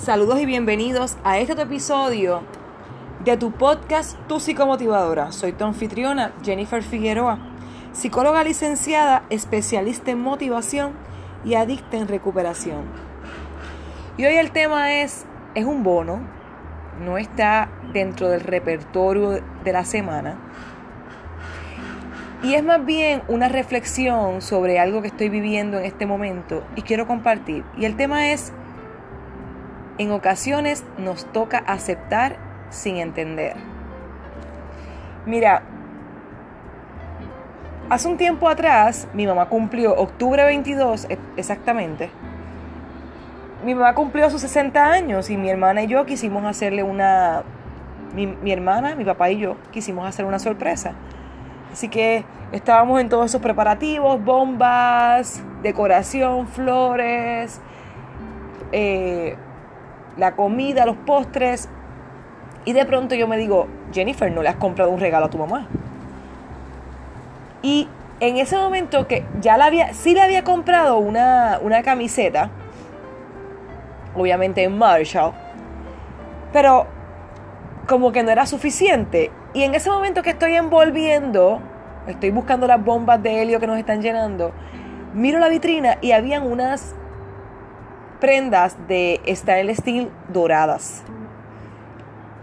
Saludos y bienvenidos a este episodio de tu podcast Tu Psicomotivadora. Soy tu anfitriona Jennifer Figueroa, psicóloga licenciada, especialista en motivación y adicta en recuperación. Y hoy el tema es, es un bono, no está dentro del repertorio de la semana. Y es más bien una reflexión sobre algo que estoy viviendo en este momento y quiero compartir. Y el tema es en ocasiones nos toca aceptar sin entender. Mira, hace un tiempo atrás mi mamá cumplió, octubre 22 e, exactamente, mi mamá cumplió sus 60 años y mi hermana y yo quisimos hacerle una, mi, hermana, mi papá y yo quisimos hacer una sorpresa. Así que estábamos en todos esos preparativos, bombas, decoración, flores, eh, la comida, los postres. Y de pronto yo me digo, Jennifer, ¿no le has comprado un regalo a tu mamá? Y en ese momento que ya la había, sí le había comprado una, una camiseta, obviamente en Marshall, pero como que no era suficiente. Y en ese momento que estoy envolviendo, estoy buscando las bombas de helio que nos están llenando, miro la vitrina y habían unas prendas de style steel doradas.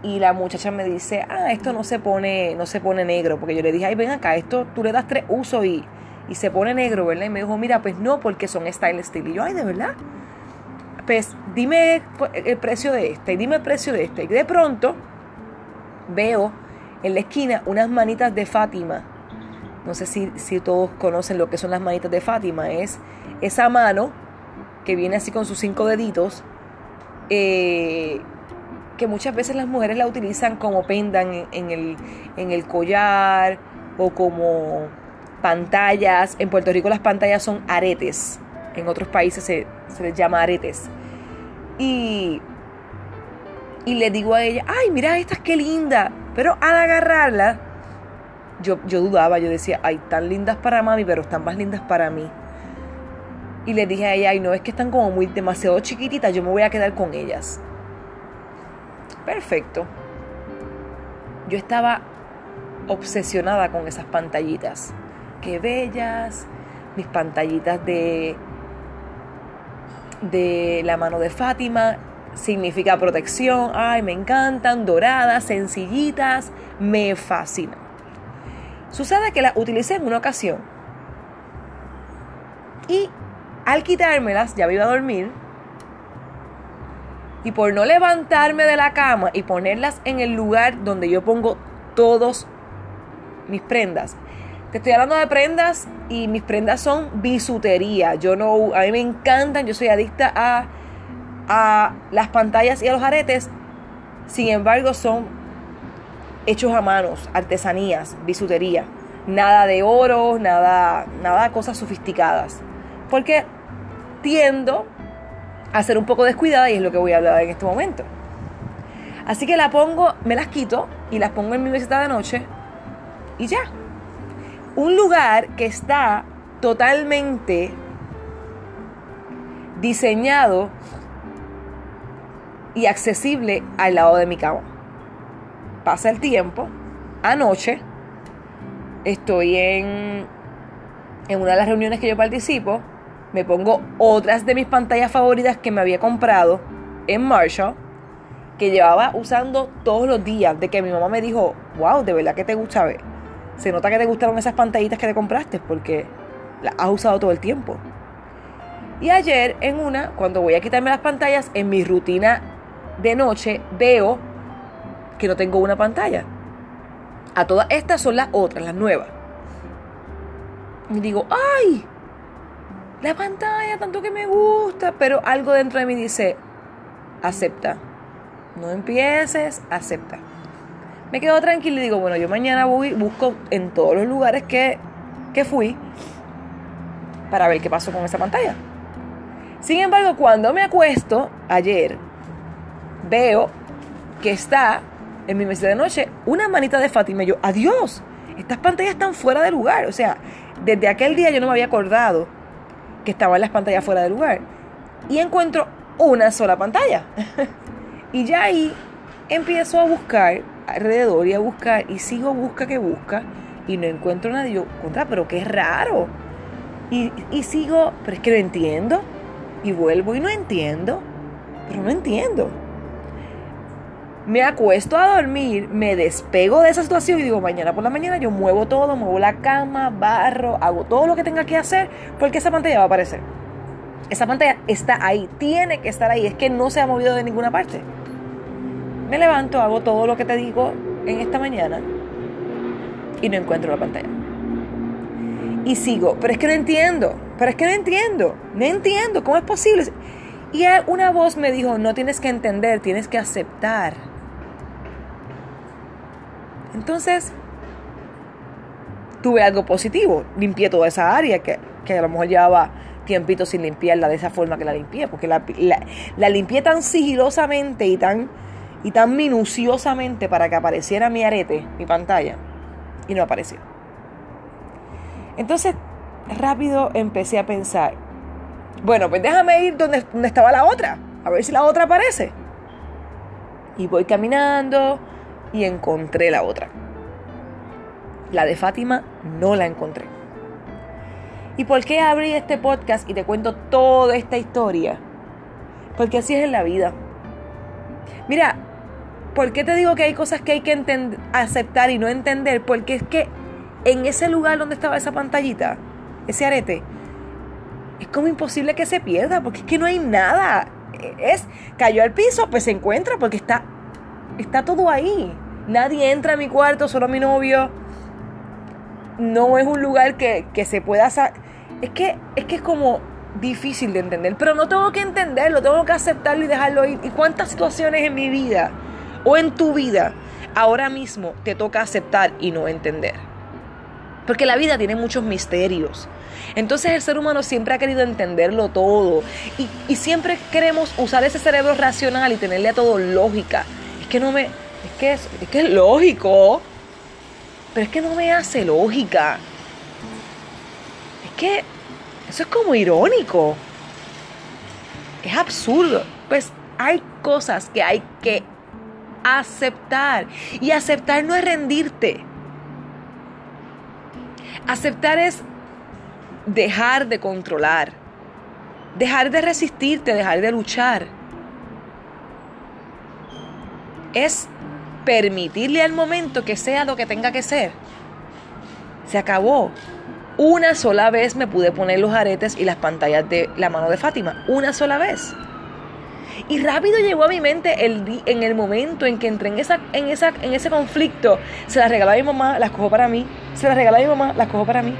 Y la muchacha me dice, ah, esto no se pone, no se pone negro. Porque yo le dije, ay, ven acá, esto tú le das tres usos y, y se pone negro, ¿verdad? Y me dijo, mira, pues no, porque son style steel. Y yo, ay, ¿de verdad? Pues dime el precio de este, y dime el precio de este. Y de pronto veo en la esquina unas manitas de Fátima. No sé si, si todos conocen lo que son las manitas de Fátima. Es esa mano que viene así con sus cinco deditos, eh, que muchas veces las mujeres la utilizan como pendan en, el, collar o como pantallas. En Puerto Rico las pantallas son aretes, en otros países se, les llama aretes. Y, y le digo a ella, ay, mira estas qué linda. Pero al agarrarla, yo, yo dudaba, yo decía, ay, tan lindas para mami, pero están más lindas para mí. Y le dije a ella, ay no, es que están como muy demasiado chiquititas, yo me voy a quedar con ellas. Perfecto. Yo estaba obsesionada con esas pantallitas. Qué bellas. Mis pantallitas de de la mano de Fátima significa protección. Ay, me encantan, doradas, sencillitas, me fascinan. Sucede que las utilicé en una ocasión y al quitármelas, ya me iba a dormir. Y por no levantarme de la cama y ponerlas en el lugar donde yo pongo todos mis prendas. Te estoy hablando de prendas y mis prendas son bisutería. Yo no, a mí me encantan, yo soy adicta a, a las pantallas y a los aretes. Sin embargo, son hechos a manos, artesanías, bisutería. Nada de oro, nada, nada cosas sofisticadas. Porque tiendo a ser un poco descuidada y es lo que voy a hablar en este momento. Así que la pongo, me las quito y las pongo en mi mesita de noche y ya. Un lugar que está totalmente diseñado y accesible al lado de mi cama. Pasa el tiempo, anoche estoy en, en una de las reuniones que yo participo me pongo otras de mis pantallas favoritas que me había comprado en Marshall, que llevaba usando todos los días, de que mi mamá me dijo, wow, de verdad que te gusta ver. Se nota que te gustaron esas pantallitas que te compraste porque las has usado todo el tiempo. Y ayer en una, cuando voy a quitarme las pantallas, en mi rutina de noche veo que no tengo una pantalla. A todas estas son las otras, las nuevas. Y digo, ¡ay! La pantalla, tanto que me gusta, pero algo dentro de mí dice, acepta. No empieces, acepta. Me quedo tranquilo y digo, bueno, yo mañana voy, busco en todos los lugares que, que fui para ver qué pasó con esa pantalla. Sin embargo, cuando me acuesto ayer, veo que está en mi mesa de noche una manita de Fátima. Y yo, adiós, estas pantallas están fuera de lugar. O sea, desde aquel día yo no me había acordado que estaban las pantallas fuera de lugar. Y encuentro una sola pantalla. y ya ahí empiezo a buscar alrededor y a buscar y sigo busca que busca y no encuentro nadie. Yo, contra, pero qué raro. Y, y sigo, pero es que no entiendo. Y vuelvo y no entiendo. Pero no entiendo. Me acuesto a dormir, me despego de esa situación y digo, mañana por la mañana yo muevo todo, muevo la cama, barro, hago todo lo que tenga que hacer porque esa pantalla va a aparecer. Esa pantalla está ahí, tiene que estar ahí, es que no se ha movido de ninguna parte. Me levanto, hago todo lo que te digo en esta mañana y no encuentro la pantalla. Y sigo, pero es que no entiendo, pero es que no entiendo, no entiendo, ¿cómo es posible? Y una voz me dijo, no tienes que entender, tienes que aceptar. Entonces, tuve algo positivo. Limpié toda esa área que, a lo mejor llevaba tiempito sin limpiarla de esa forma que la limpié, porque la, la, limpié tan sigilosamente y tan, y tan minuciosamente para que apareciera mi arete, mi pantalla, y no apareció. Entonces, rápido empecé a pensar, bueno, pues déjame ir donde estaba la otra, a ver si la otra aparece. Y voy caminando, y encontré la otra. La de Fátima no la encontré. ¿Y por qué abrí este podcast y te cuento toda esta historia? Porque así es en la vida. Mira, ¿por qué te digo que hay cosas que hay que aceptar y no entender? Porque es que en ese lugar donde estaba esa pantallita, ese arete, es como imposible que se pierda, porque es que no hay nada. Es, cayó al piso, pues se encuentra porque está Está todo ahí. Nadie entra a mi cuarto, solo mi novio. No es un lugar que, se pueda... Es que, es que es como difícil de entender, pero no tengo que entenderlo, tengo que aceptarlo y dejarlo ir. ¿Y cuántas situaciones en mi vida o en tu vida ahora mismo te toca aceptar y no entender? Porque la vida tiene muchos misterios. Entonces el ser humano siempre ha querido entenderlo todo y siempre queremos usar ese cerebro racional y tenerle a todo lógica que no me. Es es, que es lógico. Pero es que no me hace lógica. Es que eso es como irónico. Es absurdo. Pues hay cosas que hay que aceptar. Y aceptar no es rendirte. Aceptar es dejar de controlar. Dejar de resistirte, dejar de luchar es permitirle al momento que sea lo que tenga que ser. Se acabó. Una sola vez me pude poner los aretes y las pantallas de la mano de Fátima. Una sola vez. Y rápido llegó a mi mente el en el momento en que entré en, esa, en, esa, en ese conflicto. Se las regaló a mi mamá, las cojo para mí. Se las regaló a mi mamá, las cojo para mí.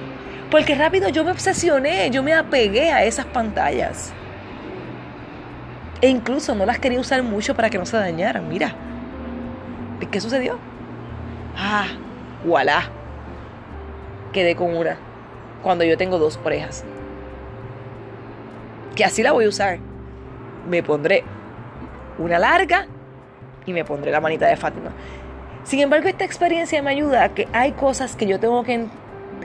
Porque rápido yo me obsesioné, yo me apegué a esas pantallas. E incluso no las quería usar mucho para que no se dañaran. Mira, ¿Qué sucedió? Ah, voilà. Quedé con una. Cuando yo tengo dos orejas. Que así la voy a usar. Me pondré una larga y me pondré la manita de Fátima. Sin embargo, esta experiencia me ayuda a que hay cosas que yo tengo que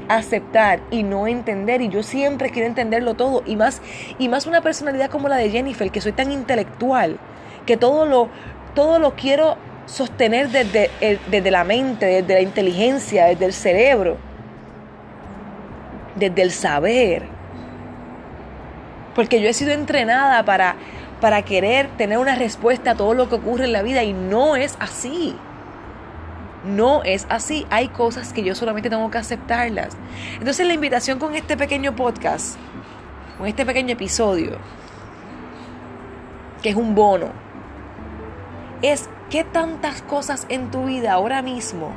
aceptar y no entender y yo siempre quiero entenderlo todo y más y más una personalidad como la de Jennifer que soy tan intelectual que todo lo todo lo quiero sostener desde, desde la mente, desde la inteligencia, desde el cerebro, desde el saber. Porque yo he sido entrenada para, para querer tener una respuesta a todo lo que ocurre en la vida y no es así. No es así. Hay cosas que yo solamente tengo que aceptarlas. Entonces la invitación con este pequeño podcast, con este pequeño episodio, que es un bono, es ¿Qué tantas cosas en tu vida ahora mismo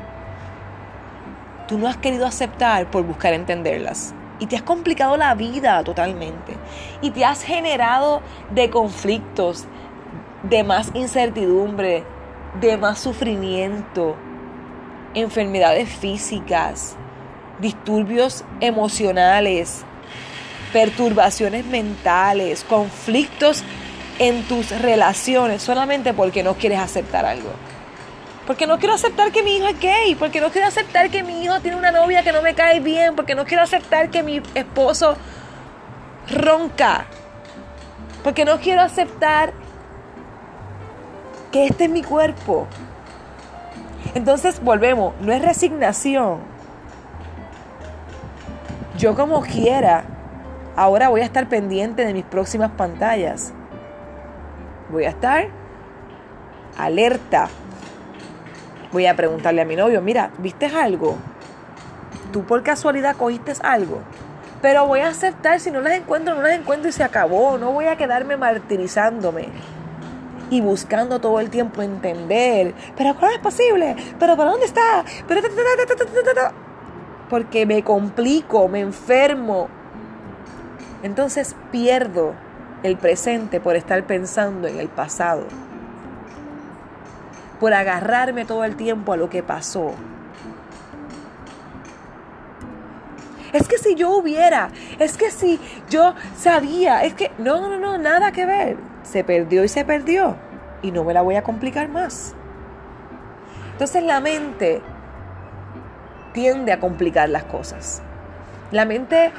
tú no has querido aceptar por buscar entenderlas? Y te has complicado la vida totalmente. Y te has generado de conflictos, de más incertidumbre, de más sufrimiento, enfermedades físicas, disturbios emocionales, perturbaciones mentales, conflictos en tus relaciones solamente porque no quieres aceptar algo. Porque no quiero aceptar que mi hijo es gay, porque no quiero aceptar que mi hijo tiene una novia que no me cae bien, porque no quiero aceptar que mi esposo ronca, Porque no quiero aceptar que este es mi cuerpo. Entonces volvemos, no es resignación. Yo como quiera, ahora voy a estar pendiente de mis próximas pantallas. Voy a estar alerta. Voy a preguntarle a mi novio, mira, ¿viste algo? ¿Tú por casualidad cogiste algo? Pero voy a aceptar, si no las encuentro, no las encuentro y se acabó. No voy a quedarme martirizándome y buscando todo el tiempo entender. Pero ¿cómo es posible? ¿Pero para dónde está? Pero porque me complico, me enfermo. Entonces pierdo el presente por estar pensando en el pasado. Por agarrarme todo el tiempo a lo que pasó. Es que si yo hubiera, es que si yo sabía, es que no, no, no, nada que ver. Se perdió y se perdió. Y no me la voy a complicar más. Entonces la mente tiende a complicar las cosas. La mente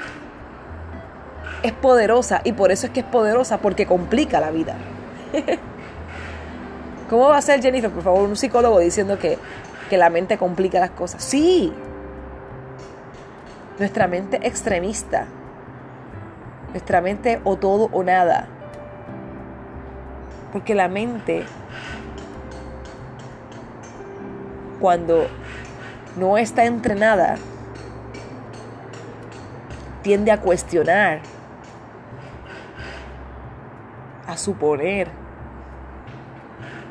es poderosa y por eso es que es poderosa porque complica la vida. ¿Cómo va a ser Jennifer, por favor, un psicólogo diciendo que, que la mente complica las cosas? Sí, nuestra mente extremista, nuestra mente o todo o nada. Porque la mente, cuando no está entrenada, tiende a cuestionar, a suponer,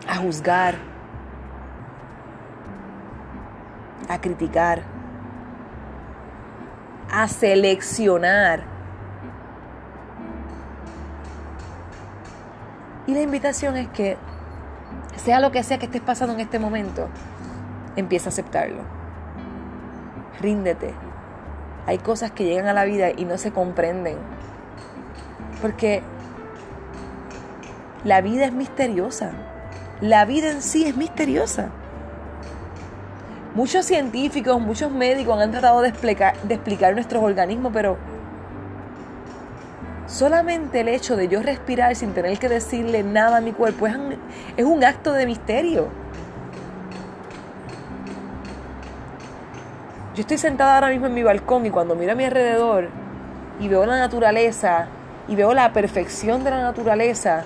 a juzgar, a criticar a seleccionar. Y la invitación es que, sea lo que sea que estés pasando en este momento, empieza a aceptarlo. Ríndete. Hay cosas que llegan a la vida y no se comprenden. Porque la vida es misteriosa. La vida en sí es misteriosa. Muchos científicos, muchos médicos han tratado de explicar, nuestros organismos, pero solamente el hecho de yo respirar sin tener que decirle nada a mi cuerpo es un, es un acto de misterio. Yo estoy sentada ahora mismo en mi balcón y cuando miro a mi alrededor y veo la naturaleza y veo la perfección de la naturaleza,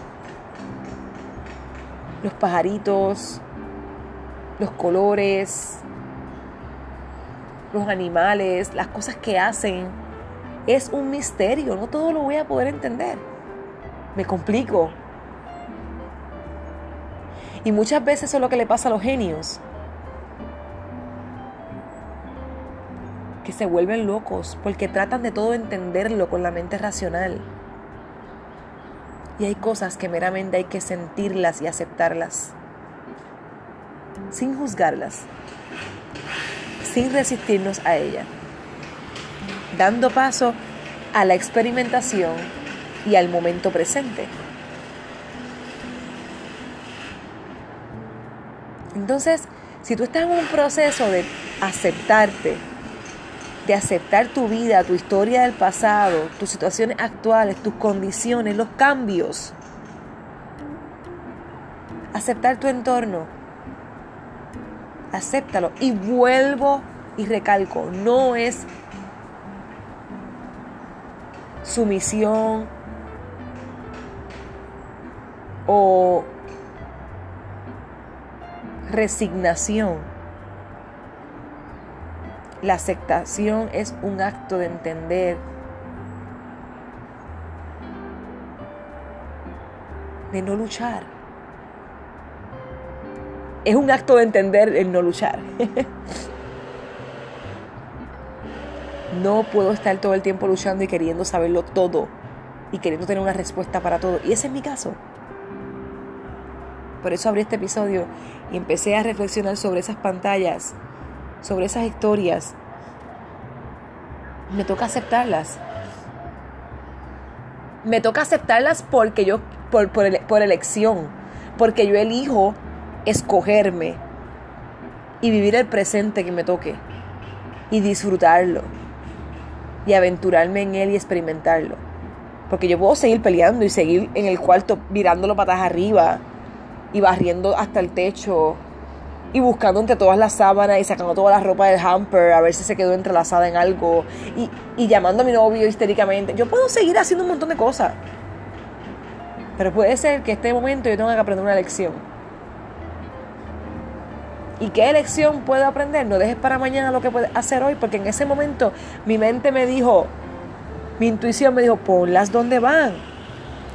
los pajaritos, los colores, los animales, las cosas que hacen. Es un misterio, no todo lo voy a poder entender. Me complico. Y muchas veces eso es lo que le pasa a los genios. Que se vuelven locos porque tratan de todo entenderlo con la mente racional. Y hay cosas que meramente hay que sentirlas y aceptarlas. Sin juzgarlas sin resistirnos a ella, dando paso a la experimentación y al momento presente. Entonces, si tú estás en un proceso de aceptarte, de aceptar tu vida, tu historia del pasado, tus situaciones actuales, tus condiciones, los cambios, aceptar tu entorno, acéptalo. Y vuelvo y recalco, no es sumisión o resignación. La aceptación es un acto de entender, de no luchar es un acto de entender el no luchar. no puedo estar todo el tiempo luchando y queriendo saberlo todo y queriendo tener una respuesta para todo. Y ese es mi caso. Por eso abrí este episodio y empecé a reflexionar sobre esas pantallas, sobre esas historias. Me toca aceptarlas. Me toca aceptarlas porque yo, por, por elección, porque yo elijo escogerme y vivir el presente que me toque y disfrutarlo y aventurarme en él y experimentarlo. Porque yo puedo seguir peleando y seguir en el cuarto mirándolo patas arriba y barriendo hasta el techo y buscando entre todas las sábanas y sacando toda la ropa del hamper a ver si se quedó entrelazada en algo y, y llamando a mi novio histéricamente. Yo puedo seguir haciendo un montón de cosas. Pero puede ser que este momento yo tenga que aprender una lección. ¿Y qué lección puedo aprender? No dejes para mañana lo que puedes hacer hoy, porque en ese momento mi mente me dijo, mi intuición me dijo, ponlas donde van.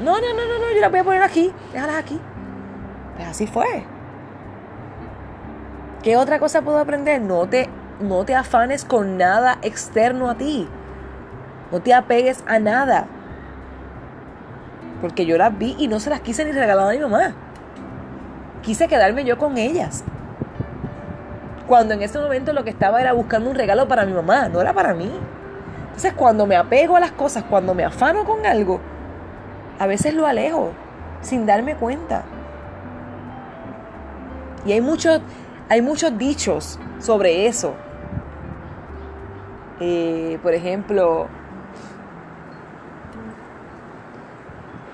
No, no, no, no, no, yo las voy a poner aquí, déjalas aquí. Pues así fue. ¿Qué otra cosa puedo aprender? No te, no te afanes con nada externo a ti. No te apegues a nada. Porque yo las vi y no se las quise ni regalar a mi mamá. Quise quedarme yo con ellas. Cuando en ese momento lo que estaba era buscando un regalo para mi mamá, no era para mí. Entonces cuando me apego a las cosas, cuando me afano con algo, a veces lo alejo sin darme cuenta. Y hay muchos, hay muchos dichos sobre eso. Eh, por ejemplo,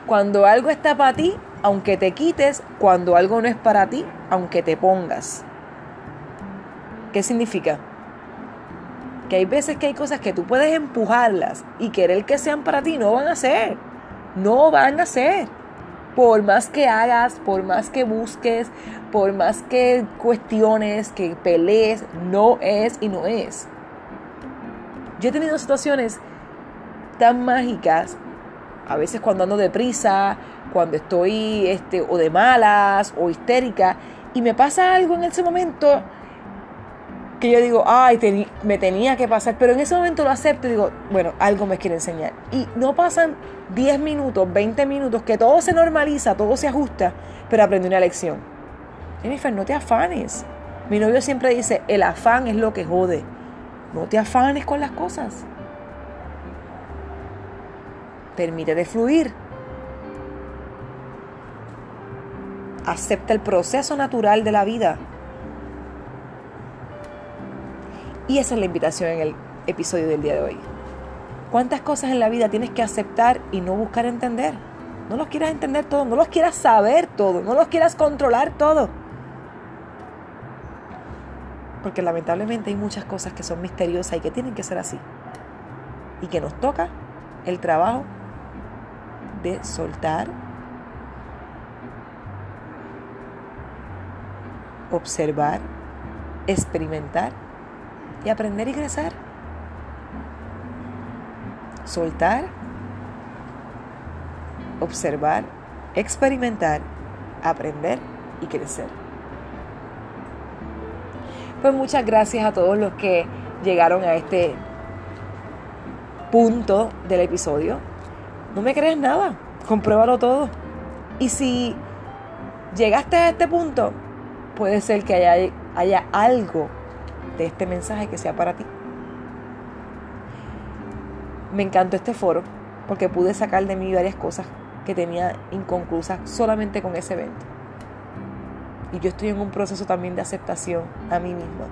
cuando algo está para ti, aunque te quites, cuando algo no es para ti, aunque te pongas. ¿Qué significa? Que hay veces que hay cosas que tú puedes empujarlas y querer que sean para ti, no van a ser. No van a ser. Por más que hagas, por más que busques, por más que cuestiones, que pelees, no es y no es. Yo he tenido situaciones tan mágicas, a veces cuando ando deprisa, cuando estoy este, o de malas o histérica, y me pasa algo en ese momento que yo digo, ay, me tenía que pasar, pero en ese momento lo acepto y digo, bueno, algo me quiere enseñar. Y no pasan 10 minutos, 20 minutos, que todo se normaliza, todo se ajusta, pero aprendí una lección. Jennifer, no te afanes. Mi novio siempre dice, el afán es lo que jode. No te afanes con las cosas. Permítete fluir. Acepta el proceso natural de la vida. Y esa es la invitación en el episodio del día de hoy. ¿Cuántas cosas en la vida tienes que aceptar y no buscar entender? No los quieras entender todo, no los quieras saber todo, no los quieras controlar todo. Porque lamentablemente hay muchas cosas que son misteriosas y que tienen que ser así. Y que nos toca el trabajo de soltar, observar, experimentar y aprender y crecer. Soltar, observar, experimentar, aprender y crecer. Pues muchas gracias a todos los que llegaron a este punto del episodio. No me crees nada, compruébalo todo. Y si llegaste a este punto, puede ser que haya, haya algo de este mensaje que sea para ti. Me encantó este foro porque pude sacar de mí varias cosas que tenía inconclusas solamente con ese evento. Y yo estoy en un proceso también de aceptación a mí misma.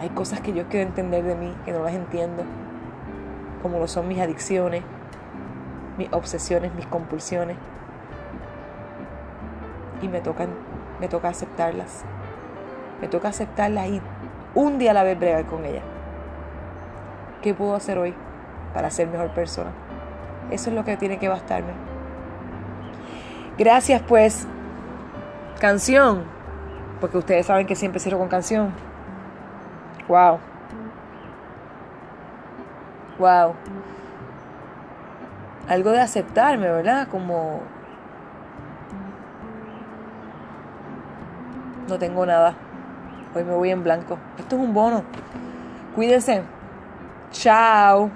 Hay cosas que yo quiero entender de mí que no las entiendo, como lo son mis adicciones, mis obsesiones, mis compulsiones. Y me toca, me toca aceptarlas. Me toca aceptarlas y un día a la vez bregar con ellas. ¿Qué puedo hacer hoy para ser mejor persona? Eso es lo que tiene que bastarme. Gracias pues. Canción. Porque ustedes saben que siempre cierro con canción. Wow. Wow. Algo de aceptarme, ¿verdad? Como... No tengo nada. Hoy me voy en blanco. Esto es un bono. Cuídense. Chao.